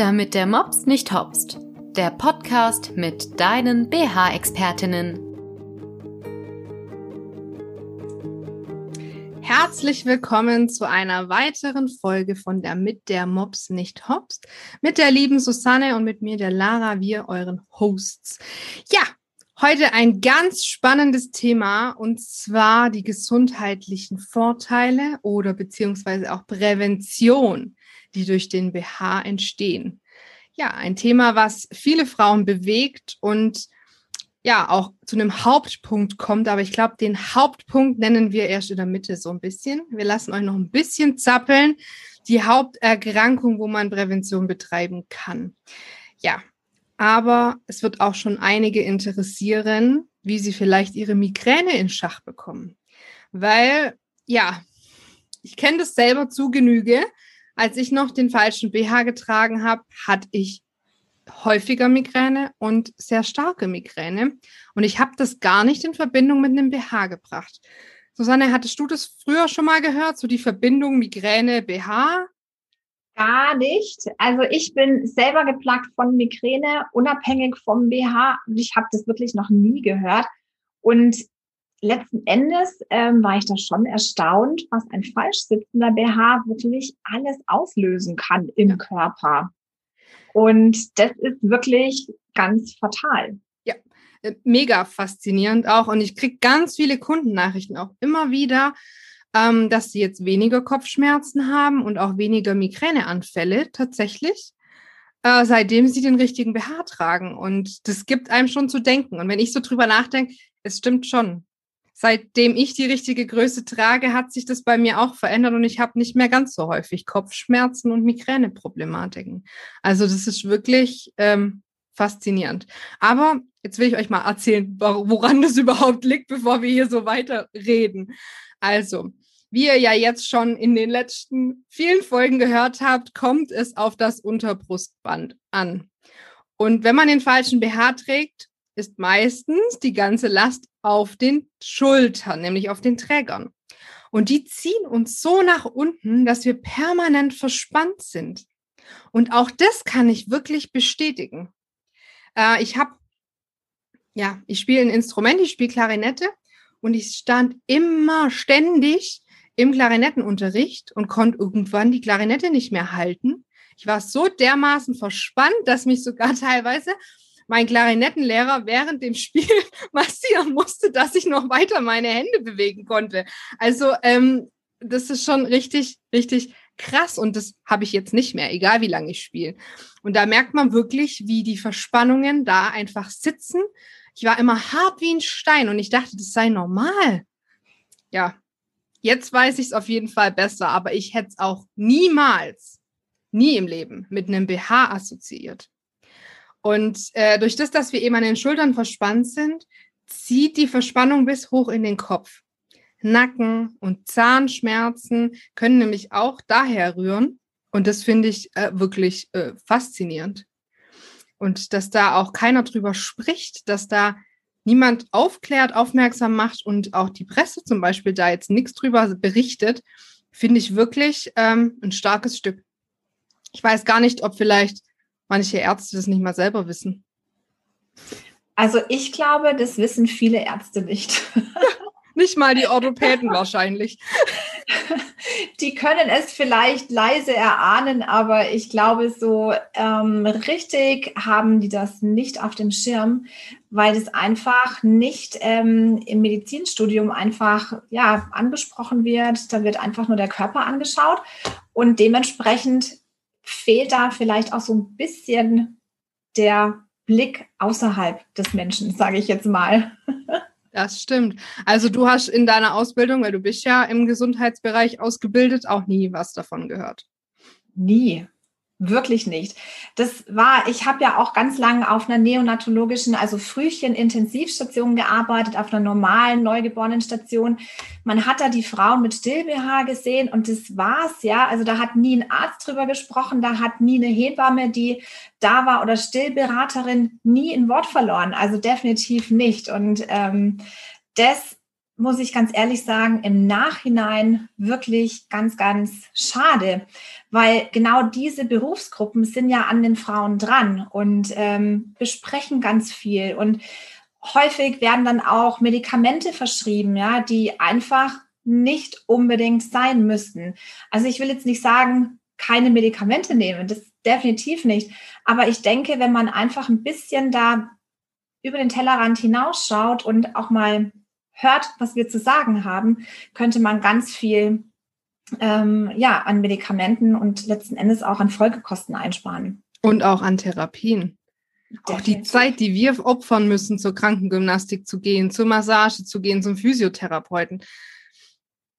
Damit der Mops nicht hopst. Der Podcast mit deinen BH-Expertinnen. Herzlich willkommen zu einer weiteren Folge von der Mit der Mops nicht hopst. Mit der lieben Susanne und mit mir, der Lara, wir euren Hosts. Ja, heute ein ganz spannendes Thema und zwar die gesundheitlichen Vorteile oder beziehungsweise auch Prävention die durch den BH entstehen. Ja, ein Thema, was viele Frauen bewegt und ja auch zu einem Hauptpunkt kommt. Aber ich glaube, den Hauptpunkt nennen wir erst in der Mitte so ein bisschen. Wir lassen euch noch ein bisschen zappeln. Die Haupterkrankung, wo man Prävention betreiben kann. Ja, aber es wird auch schon einige interessieren, wie sie vielleicht ihre Migräne in Schach bekommen. Weil, ja, ich kenne das selber zu Genüge als ich noch den falschen BH getragen habe, hatte ich häufiger Migräne und sehr starke Migräne. Und ich habe das gar nicht in Verbindung mit einem BH gebracht. Susanne, hattest du das früher schon mal gehört, so die Verbindung Migräne, BH? Gar nicht. Also ich bin selber geplagt von Migräne, unabhängig vom BH. Und ich habe das wirklich noch nie gehört. Und letzten Endes ähm, war ich da schon erstaunt, was ein falsch sitzender BH wirklich alles auslösen kann im Körper. Und das ist wirklich ganz fatal. Ja, äh, mega faszinierend auch. Und ich kriege ganz viele Kundennachrichten auch immer wieder, ähm, dass sie jetzt weniger Kopfschmerzen haben und auch weniger Migräneanfälle tatsächlich. Äh, seitdem sie den richtigen BH tragen. Und das gibt einem schon zu denken. Und wenn ich so drüber nachdenke, es stimmt schon seitdem ich die richtige Größe trage, hat sich das bei mir auch verändert und ich habe nicht mehr ganz so häufig Kopfschmerzen und Migräneproblematiken. Also das ist wirklich ähm, faszinierend. Aber jetzt will ich euch mal erzählen, woran das überhaupt liegt, bevor wir hier so weiter reden. Also, wie ihr ja jetzt schon in den letzten vielen Folgen gehört habt, kommt es auf das Unterbrustband an. Und wenn man den falschen BH trägt, ist meistens die ganze Last auf den Schultern, nämlich auf den Trägern. Und die ziehen uns so nach unten, dass wir permanent verspannt sind. Und auch das kann ich wirklich bestätigen. Äh, ich habe, ja, ich spiele ein Instrument, ich spiele Klarinette und ich stand immer ständig im Klarinettenunterricht und konnte irgendwann die Klarinette nicht mehr halten. Ich war so dermaßen verspannt, dass mich sogar teilweise mein Klarinettenlehrer während dem Spiel massieren musste, dass ich noch weiter meine Hände bewegen konnte. Also ähm, das ist schon richtig, richtig krass und das habe ich jetzt nicht mehr, egal wie lange ich spiele. Und da merkt man wirklich, wie die Verspannungen da einfach sitzen. Ich war immer hart wie ein Stein und ich dachte, das sei normal. Ja, jetzt weiß ich es auf jeden Fall besser, aber ich hätte es auch niemals, nie im Leben mit einem BH assoziiert. Und äh, durch das, dass wir eben an den Schultern verspannt sind, zieht die Verspannung bis hoch in den Kopf. Nacken und Zahnschmerzen können nämlich auch daher rühren. Und das finde ich äh, wirklich äh, faszinierend. Und dass da auch keiner drüber spricht, dass da niemand aufklärt, aufmerksam macht und auch die Presse zum Beispiel da jetzt nichts drüber berichtet, finde ich wirklich ähm, ein starkes Stück. Ich weiß gar nicht, ob vielleicht manche Ärzte das nicht mal selber wissen. Also ich glaube, das wissen viele Ärzte nicht. nicht mal die Orthopäden wahrscheinlich. Die können es vielleicht leise erahnen, aber ich glaube, so ähm, richtig haben die das nicht auf dem Schirm, weil das einfach nicht ähm, im Medizinstudium einfach ja angesprochen wird. Da wird einfach nur der Körper angeschaut und dementsprechend fehlt da vielleicht auch so ein bisschen der Blick außerhalb des Menschen, sage ich jetzt mal. Das stimmt. Also du hast in deiner Ausbildung, weil du bist ja im Gesundheitsbereich ausgebildet, auch nie was davon gehört. Nie. Wirklich nicht. Das war, ich habe ja auch ganz lange auf einer neonatologischen, also Frühchen-Intensivstation gearbeitet, auf einer normalen Neugeborenenstation. Man hat da die Frauen mit Still-BH gesehen und das war's, ja. Also da hat nie ein Arzt drüber gesprochen, da hat nie eine Hebamme, die da war oder Stillberaterin, nie ein Wort verloren. Also definitiv nicht. Und ähm, das muss ich ganz ehrlich sagen, im Nachhinein wirklich ganz, ganz schade, weil genau diese Berufsgruppen sind ja an den Frauen dran und ähm, besprechen ganz viel und häufig werden dann auch Medikamente verschrieben, ja, die einfach nicht unbedingt sein müssten. Also ich will jetzt nicht sagen, keine Medikamente nehmen, das definitiv nicht. Aber ich denke, wenn man einfach ein bisschen da über den Tellerrand hinausschaut und auch mal hört, was wir zu sagen haben, könnte man ganz viel ähm, ja, an Medikamenten und letzten Endes auch an Folgekosten einsparen. Und auch an Therapien. Definitiv. Auch die Zeit, die wir opfern müssen, zur Krankengymnastik zu gehen, zur Massage zu gehen, zum Physiotherapeuten,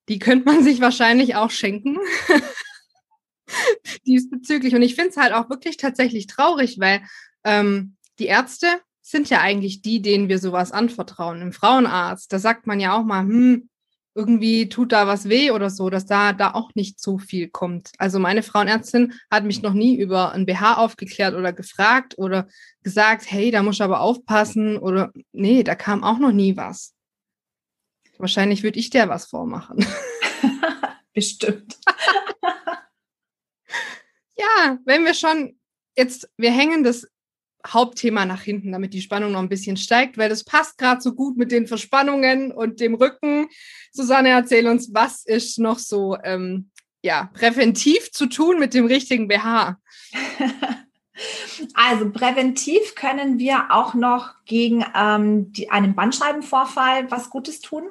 die könnte man sich wahrscheinlich auch schenken. Diesbezüglich. Und ich finde es halt auch wirklich tatsächlich traurig, weil ähm, die Ärzte sind ja eigentlich die, denen wir sowas anvertrauen. Im Frauenarzt, da sagt man ja auch mal, hm, irgendwie tut da was weh oder so, dass da, da auch nicht so viel kommt. Also meine Frauenärztin hat mich noch nie über ein BH aufgeklärt oder gefragt oder gesagt, hey, da muss ich aber aufpassen oder nee, da kam auch noch nie was. Wahrscheinlich würde ich der was vormachen. Bestimmt. ja, wenn wir schon jetzt, wir hängen das Hauptthema nach hinten, damit die Spannung noch ein bisschen steigt, weil das passt gerade so gut mit den Verspannungen und dem Rücken. Susanne, erzähl uns, was ist noch so ähm, ja, präventiv zu tun mit dem richtigen BH? Also präventiv können wir auch noch gegen ähm, die, einen Bandscheibenvorfall was Gutes tun.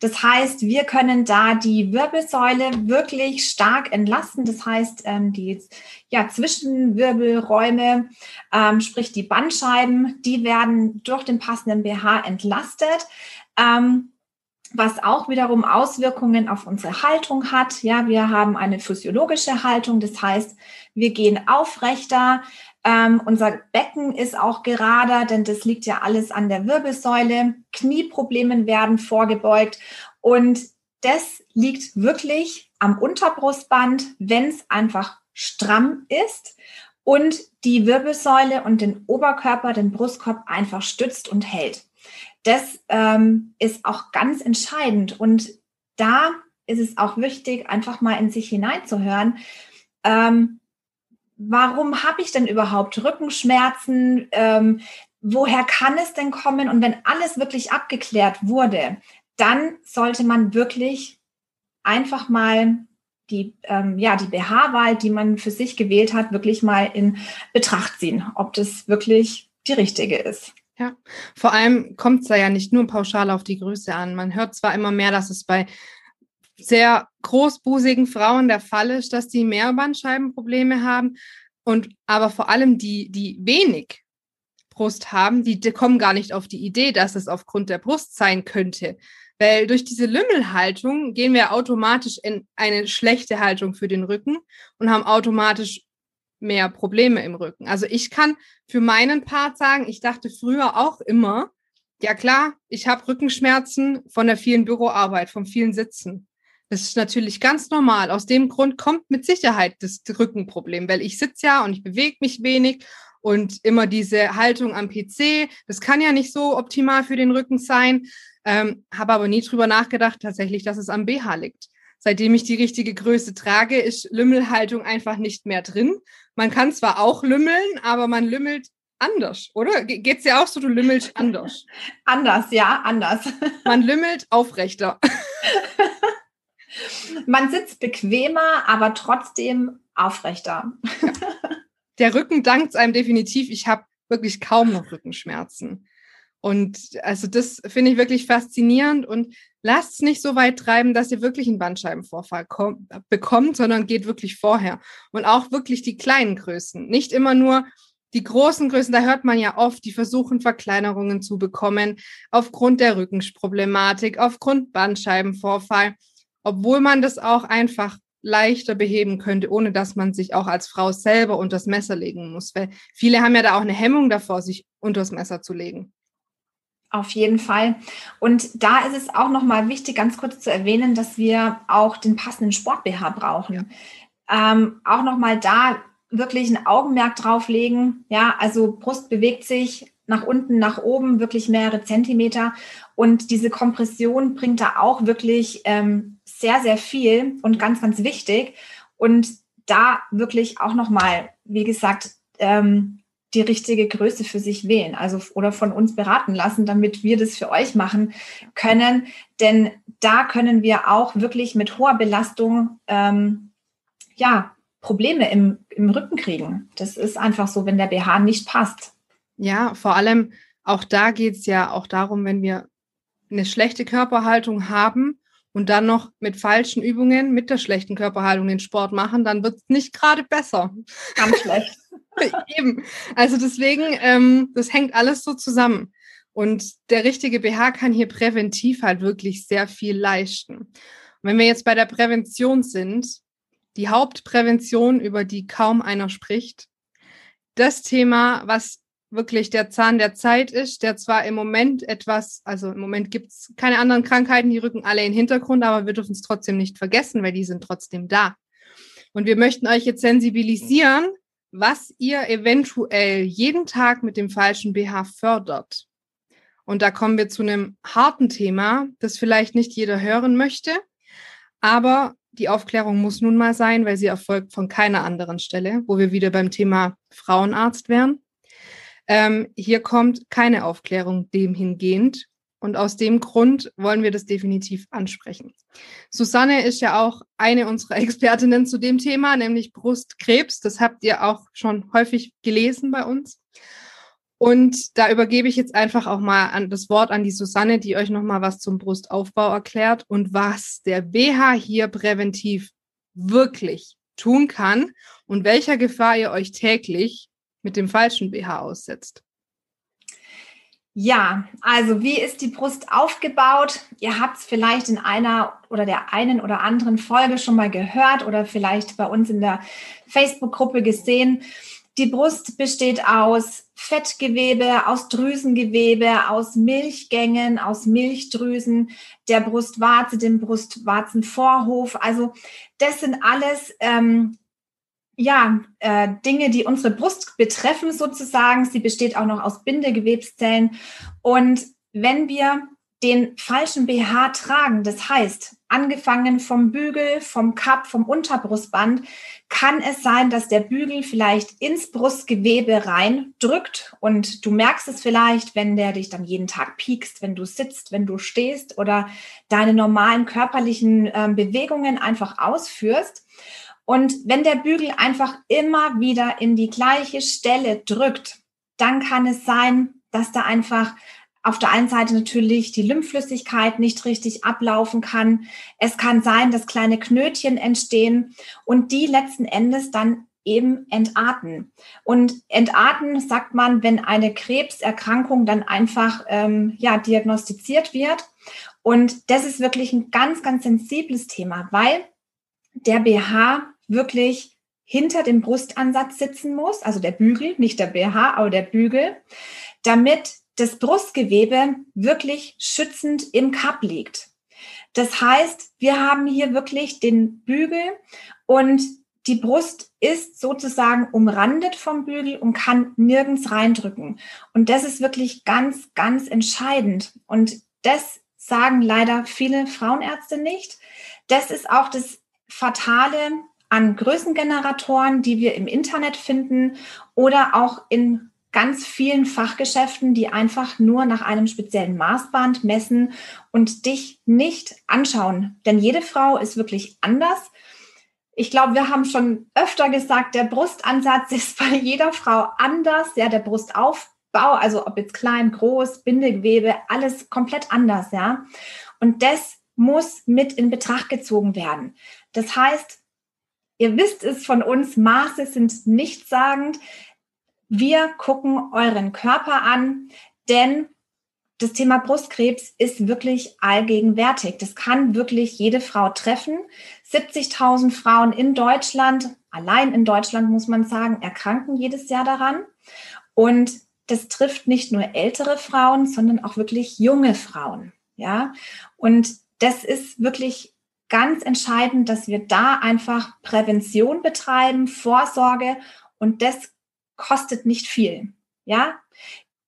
Das heißt, wir können da die Wirbelsäule wirklich stark entlasten. Das heißt, ähm, die ja, Zwischenwirbelräume, ähm, sprich die Bandscheiben, die werden durch den passenden BH entlastet. Ähm, was auch wiederum Auswirkungen auf unsere Haltung hat. Ja, wir haben eine physiologische Haltung, das heißt, wir gehen aufrechter. Ähm, unser Becken ist auch gerader, denn das liegt ja alles an der Wirbelsäule. Knieproblemen werden vorgebeugt und das liegt wirklich am Unterbrustband, wenn es einfach stramm ist und die Wirbelsäule und den Oberkörper, den Brustkorb einfach stützt und hält das ähm, ist auch ganz entscheidend. Und da ist es auch wichtig, einfach mal in sich hineinzuhören. Ähm, warum habe ich denn überhaupt Rückenschmerzen? Ähm, woher kann es denn kommen? Und wenn alles wirklich abgeklärt wurde, dann sollte man wirklich einfach mal die, ähm, ja, die BH-Wahl, die man für sich gewählt hat, wirklich mal in Betracht ziehen, ob das wirklich die richtige ist. Ja, vor allem kommt es da ja nicht nur pauschal auf die Größe an. Man hört zwar immer mehr, dass es bei sehr großbusigen Frauen der Fall ist, dass die mehr Bandscheibenprobleme haben. Und aber vor allem die, die wenig Brust haben, die, die kommen gar nicht auf die Idee, dass es aufgrund der Brust sein könnte. Weil durch diese Lümmelhaltung gehen wir automatisch in eine schlechte Haltung für den Rücken und haben automatisch mehr Probleme im Rücken. Also ich kann für meinen Part sagen, ich dachte früher auch immer, ja klar, ich habe Rückenschmerzen von der vielen Büroarbeit, vom vielen Sitzen. Das ist natürlich ganz normal. Aus dem Grund kommt mit Sicherheit das Rückenproblem, weil ich sitze ja und ich bewege mich wenig und immer diese Haltung am PC, das kann ja nicht so optimal für den Rücken sein. Ähm, habe aber nie drüber nachgedacht, tatsächlich, dass es am BH liegt. Seitdem ich die richtige Größe trage, ist Lümmelhaltung einfach nicht mehr drin. Man kann zwar auch lümmeln, aber man lümmelt anders, oder? Geht's dir auch so, du lümmelst anders? anders, ja, anders. Man lümmelt aufrechter. Man sitzt bequemer, aber trotzdem aufrechter. Ja. Der Rücken dankt einem definitiv. Ich habe wirklich kaum noch Rückenschmerzen. Und also das finde ich wirklich faszinierend und lasst es nicht so weit treiben, dass ihr wirklich einen Bandscheibenvorfall bekommt, sondern geht wirklich vorher. Und auch wirklich die kleinen Größen. Nicht immer nur die großen Größen, da hört man ja oft, die versuchen Verkleinerungen zu bekommen aufgrund der Rückenproblematik, aufgrund Bandscheibenvorfall, obwohl man das auch einfach leichter beheben könnte, ohne dass man sich auch als Frau selber unter das Messer legen muss. Weil viele haben ja da auch eine Hemmung davor, sich unter das Messer zu legen. Auf jeden Fall. Und da ist es auch nochmal wichtig, ganz kurz zu erwähnen, dass wir auch den passenden Sport-BH brauchen. Ja. Ähm, auch nochmal da wirklich ein Augenmerk drauflegen. Ja, also Brust bewegt sich nach unten, nach oben, wirklich mehrere Zentimeter. Und diese Kompression bringt da auch wirklich ähm, sehr, sehr viel und ganz, ganz wichtig. Und da wirklich auch nochmal, wie gesagt, ähm, die richtige Größe für sich wählen, also oder von uns beraten lassen, damit wir das für euch machen können. Denn da können wir auch wirklich mit hoher Belastung ähm, ja Probleme im, im Rücken kriegen. Das ist einfach so, wenn der BH nicht passt. Ja, vor allem auch da geht es ja auch darum, wenn wir eine schlechte Körperhaltung haben und dann noch mit falschen Übungen, mit der schlechten Körperhaltung den Sport machen, dann wird es nicht gerade besser. Ganz schlecht. Eben. Also deswegen, ähm, das hängt alles so zusammen. Und der richtige BH kann hier präventiv halt wirklich sehr viel leisten. Und wenn wir jetzt bei der Prävention sind, die Hauptprävention, über die kaum einer spricht, das Thema, was wirklich der Zahn der Zeit ist, der zwar im Moment etwas, also im Moment gibt es keine anderen Krankheiten, die rücken alle in den Hintergrund, aber wir dürfen es trotzdem nicht vergessen, weil die sind trotzdem da. Und wir möchten euch jetzt sensibilisieren, was ihr eventuell jeden Tag mit dem falschen BH fördert. Und da kommen wir zu einem harten Thema, das vielleicht nicht jeder hören möchte, aber die Aufklärung muss nun mal sein, weil sie erfolgt von keiner anderen Stelle, wo wir wieder beim Thema Frauenarzt wären. Ähm, hier kommt keine Aufklärung dem hingehend. Und aus dem Grund wollen wir das definitiv ansprechen. Susanne ist ja auch eine unserer Expertinnen zu dem Thema, nämlich Brustkrebs. Das habt ihr auch schon häufig gelesen bei uns. Und da übergebe ich jetzt einfach auch mal an das Wort an die Susanne, die euch nochmal was zum Brustaufbau erklärt und was der BH hier präventiv wirklich tun kann und welcher Gefahr ihr euch täglich mit dem falschen BH aussetzt. Ja, also wie ist die Brust aufgebaut? Ihr habt es vielleicht in einer oder der einen oder anderen Folge schon mal gehört oder vielleicht bei uns in der Facebook-Gruppe gesehen. Die Brust besteht aus Fettgewebe, aus Drüsengewebe, aus Milchgängen, aus Milchdrüsen, der Brustwarze, dem Brustwarzenvorhof. Also das sind alles ähm, ja, äh, Dinge, die unsere Brust betreffen sozusagen. Sie besteht auch noch aus Bindegewebszellen. Und wenn wir den falschen BH tragen, das heißt, angefangen vom Bügel, vom Cup, vom Unterbrustband, kann es sein, dass der Bügel vielleicht ins Brustgewebe rein drückt und du merkst es vielleicht, wenn der dich dann jeden Tag piekst, wenn du sitzt, wenn du stehst oder deine normalen körperlichen äh, Bewegungen einfach ausführst. Und wenn der Bügel einfach immer wieder in die gleiche Stelle drückt, dann kann es sein, dass da einfach auf der einen Seite natürlich die Lymphflüssigkeit nicht richtig ablaufen kann. Es kann sein, dass kleine Knötchen entstehen und die letzten Endes dann eben entarten. Und entarten sagt man, wenn eine Krebserkrankung dann einfach ähm, ja, diagnostiziert wird. Und das ist wirklich ein ganz, ganz sensibles Thema, weil der BH wirklich hinter dem Brustansatz sitzen muss, also der Bügel, nicht der BH, aber der Bügel, damit das Brustgewebe wirklich schützend im Cup liegt. Das heißt, wir haben hier wirklich den Bügel und die Brust ist sozusagen umrandet vom Bügel und kann nirgends reindrücken. Und das ist wirklich ganz, ganz entscheidend. Und das sagen leider viele Frauenärzte nicht. Das ist auch das Fatale an Größengeneratoren, die wir im Internet finden oder auch in ganz vielen Fachgeschäften, die einfach nur nach einem speziellen Maßband messen und dich nicht anschauen. Denn jede Frau ist wirklich anders. Ich glaube, wir haben schon öfter gesagt, der Brustansatz ist bei jeder Frau anders. Ja, der Brustaufbau, also ob jetzt klein, groß, Bindegewebe, alles komplett anders, ja. Und das muss mit in Betracht gezogen werden. Das heißt, ihr wisst es von uns, Maße sind nichtssagend. Wir gucken euren Körper an, denn das Thema Brustkrebs ist wirklich allgegenwärtig. Das kann wirklich jede Frau treffen. 70.000 Frauen in Deutschland, allein in Deutschland muss man sagen, erkranken jedes Jahr daran. Und das trifft nicht nur ältere Frauen, sondern auch wirklich junge Frauen. Ja, und das ist wirklich ganz entscheidend, dass wir da einfach Prävention betreiben, Vorsorge und das kostet nicht viel. Ja,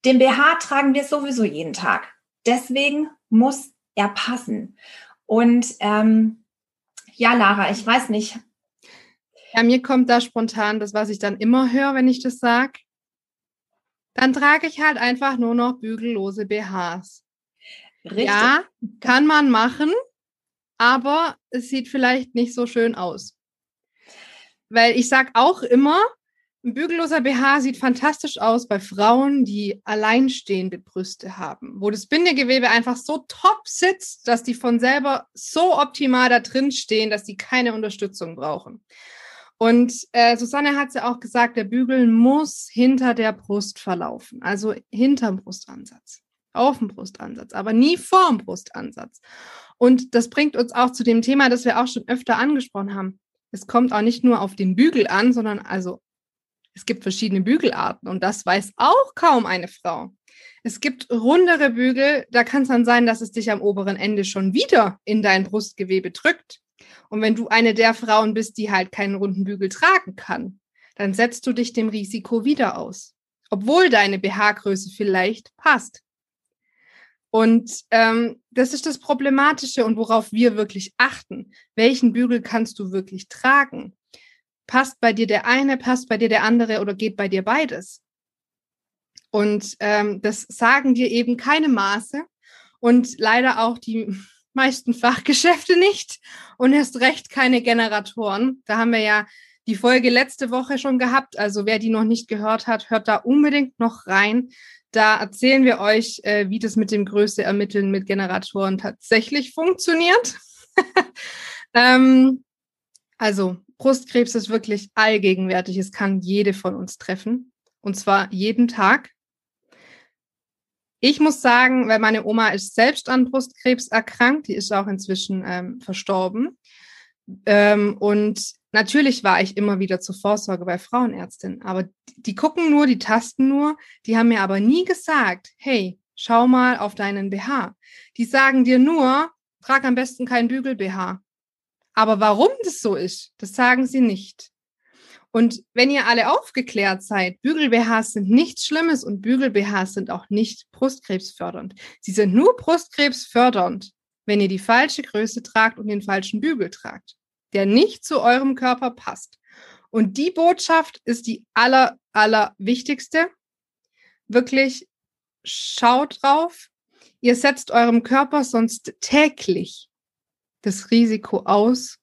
Den BH tragen wir sowieso jeden Tag. Deswegen muss er passen. Und ähm, ja, Lara, ich weiß nicht. Ja, mir kommt da spontan das, was ich dann immer höre, wenn ich das sage. Dann trage ich halt einfach nur noch bügellose BHs. Richtig. Ja, kann man machen, aber es sieht vielleicht nicht so schön aus. Weil ich sage auch immer, ein bügelloser BH sieht fantastisch aus bei Frauen, die alleinstehende Brüste haben, wo das Bindegewebe einfach so top sitzt, dass die von selber so optimal da drin stehen, dass die keine Unterstützung brauchen. Und äh, Susanne hat ja auch gesagt, der Bügel muss hinter der Brust verlaufen, also hinterm Brustansatz, auf dem Brustansatz, aber nie vorm Brustansatz. Und das bringt uns auch zu dem Thema, das wir auch schon öfter angesprochen haben. Es kommt auch nicht nur auf den Bügel an, sondern also es gibt verschiedene Bügelarten und das weiß auch kaum eine Frau. Es gibt rundere Bügel, da kann es dann sein, dass es dich am oberen Ende schon wieder in dein Brustgewebe drückt. Und wenn du eine der Frauen bist, die halt keinen runden Bügel tragen kann, dann setzt du dich dem Risiko wieder aus, obwohl deine BH-Größe vielleicht passt. Und ähm, das ist das Problematische und worauf wir wirklich achten. Welchen Bügel kannst du wirklich tragen? passt bei dir der eine, passt bei dir der andere oder geht bei dir beides? Und ähm, das sagen dir eben keine Maße und leider auch die meisten Fachgeschäfte nicht und erst recht keine Generatoren. Da haben wir ja die Folge letzte Woche schon gehabt. Also wer die noch nicht gehört hat, hört da unbedingt noch rein. Da erzählen wir euch, äh, wie das mit dem Größe ermitteln mit Generatoren tatsächlich funktioniert. ähm, also Brustkrebs ist wirklich allgegenwärtig. Es kann jede von uns treffen. Und zwar jeden Tag. Ich muss sagen, weil meine Oma ist selbst an Brustkrebs erkrankt, die ist auch inzwischen ähm, verstorben. Ähm, und natürlich war ich immer wieder zur Vorsorge bei Frauenärztinnen, aber die gucken nur, die tasten nur, die haben mir aber nie gesagt, hey, schau mal auf deinen BH. Die sagen dir nur, trag am besten keinen Bügel-BH. Aber warum das so ist, das sagen sie nicht. Und wenn ihr alle aufgeklärt seid, Bügel-BHs sind nichts Schlimmes und Bügel-BHs sind auch nicht brustkrebsfördernd. Sie sind nur brustkrebsfördernd, wenn ihr die falsche Größe tragt und den falschen Bügel tragt, der nicht zu eurem Körper passt. Und die Botschaft ist die aller, aller wichtigste. Wirklich schaut drauf. Ihr setzt eurem Körper sonst täglich das Risiko aus,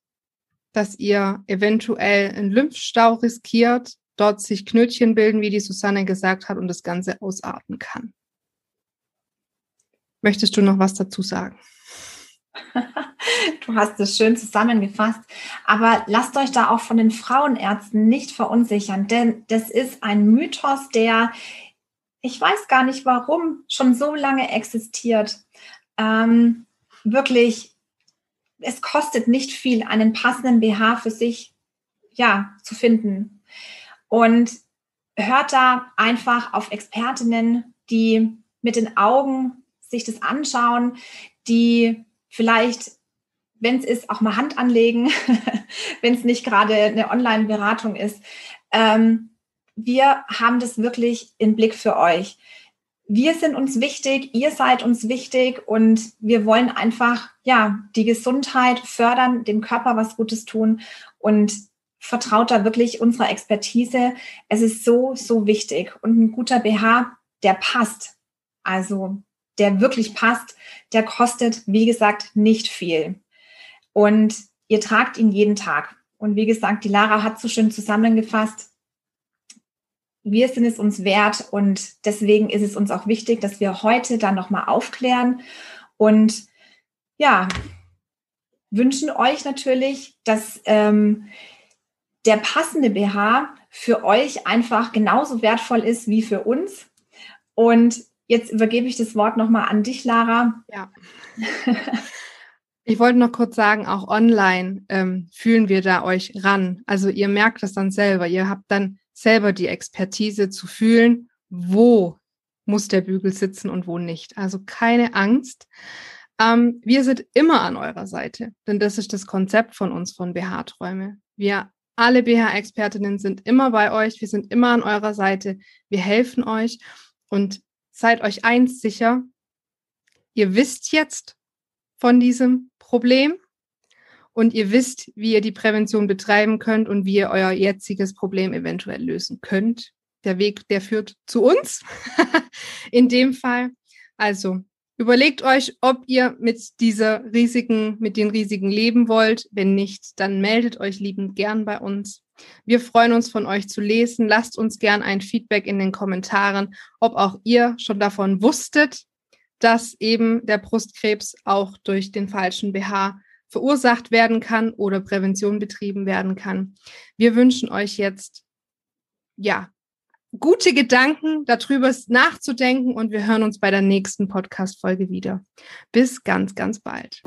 dass ihr eventuell einen Lymphstau riskiert, dort sich Knötchen bilden, wie die Susanne gesagt hat, und das Ganze ausarten kann. Möchtest du noch was dazu sagen? Du hast es schön zusammengefasst. Aber lasst euch da auch von den Frauenärzten nicht verunsichern, denn das ist ein Mythos, der, ich weiß gar nicht warum, schon so lange existiert. Ähm, wirklich es kostet nicht viel, einen passenden BH für sich ja, zu finden. Und hört da einfach auf Expertinnen, die mit den Augen sich das anschauen, die vielleicht, wenn es ist, auch mal Hand anlegen, wenn es nicht gerade eine Online-Beratung ist. Ähm, wir haben das wirklich im Blick für euch wir sind uns wichtig, ihr seid uns wichtig und wir wollen einfach, ja, die Gesundheit fördern, dem Körper was Gutes tun und vertraut da wirklich unserer Expertise. Es ist so, so wichtig und ein guter BH, der passt. Also, der wirklich passt, der kostet, wie gesagt, nicht viel. Und ihr tragt ihn jeden Tag. Und wie gesagt, die Lara hat so schön zusammengefasst, wir sind es uns wert und deswegen ist es uns auch wichtig, dass wir heute dann nochmal aufklären und ja, wünschen euch natürlich, dass ähm, der passende BH für euch einfach genauso wertvoll ist wie für uns. Und jetzt übergebe ich das Wort nochmal an dich, Lara. Ja. Ich wollte noch kurz sagen, auch online ähm, fühlen wir da euch ran. Also ihr merkt das dann selber. Ihr habt dann selber die Expertise zu fühlen, wo muss der Bügel sitzen und wo nicht. Also keine Angst. Ähm, wir sind immer an eurer Seite, denn das ist das Konzept von uns von BH-Träume. Wir alle BH-Expertinnen sind immer bei euch, wir sind immer an eurer Seite, wir helfen euch und seid euch eins sicher, ihr wisst jetzt von diesem Problem und ihr wisst, wie ihr die Prävention betreiben könnt und wie ihr euer jetziges Problem eventuell lösen könnt. Der Weg, der führt zu uns in dem Fall. Also überlegt euch, ob ihr mit dieser Risiken, mit den Risiken leben wollt. Wenn nicht, dann meldet euch liebend gern bei uns. Wir freuen uns von euch zu lesen. Lasst uns gern ein Feedback in den Kommentaren, ob auch ihr schon davon wusstet, dass eben der Brustkrebs auch durch den falschen BH verursacht werden kann oder Prävention betrieben werden kann. Wir wünschen euch jetzt, ja, gute Gedanken darüber nachzudenken und wir hören uns bei der nächsten Podcast-Folge wieder. Bis ganz, ganz bald.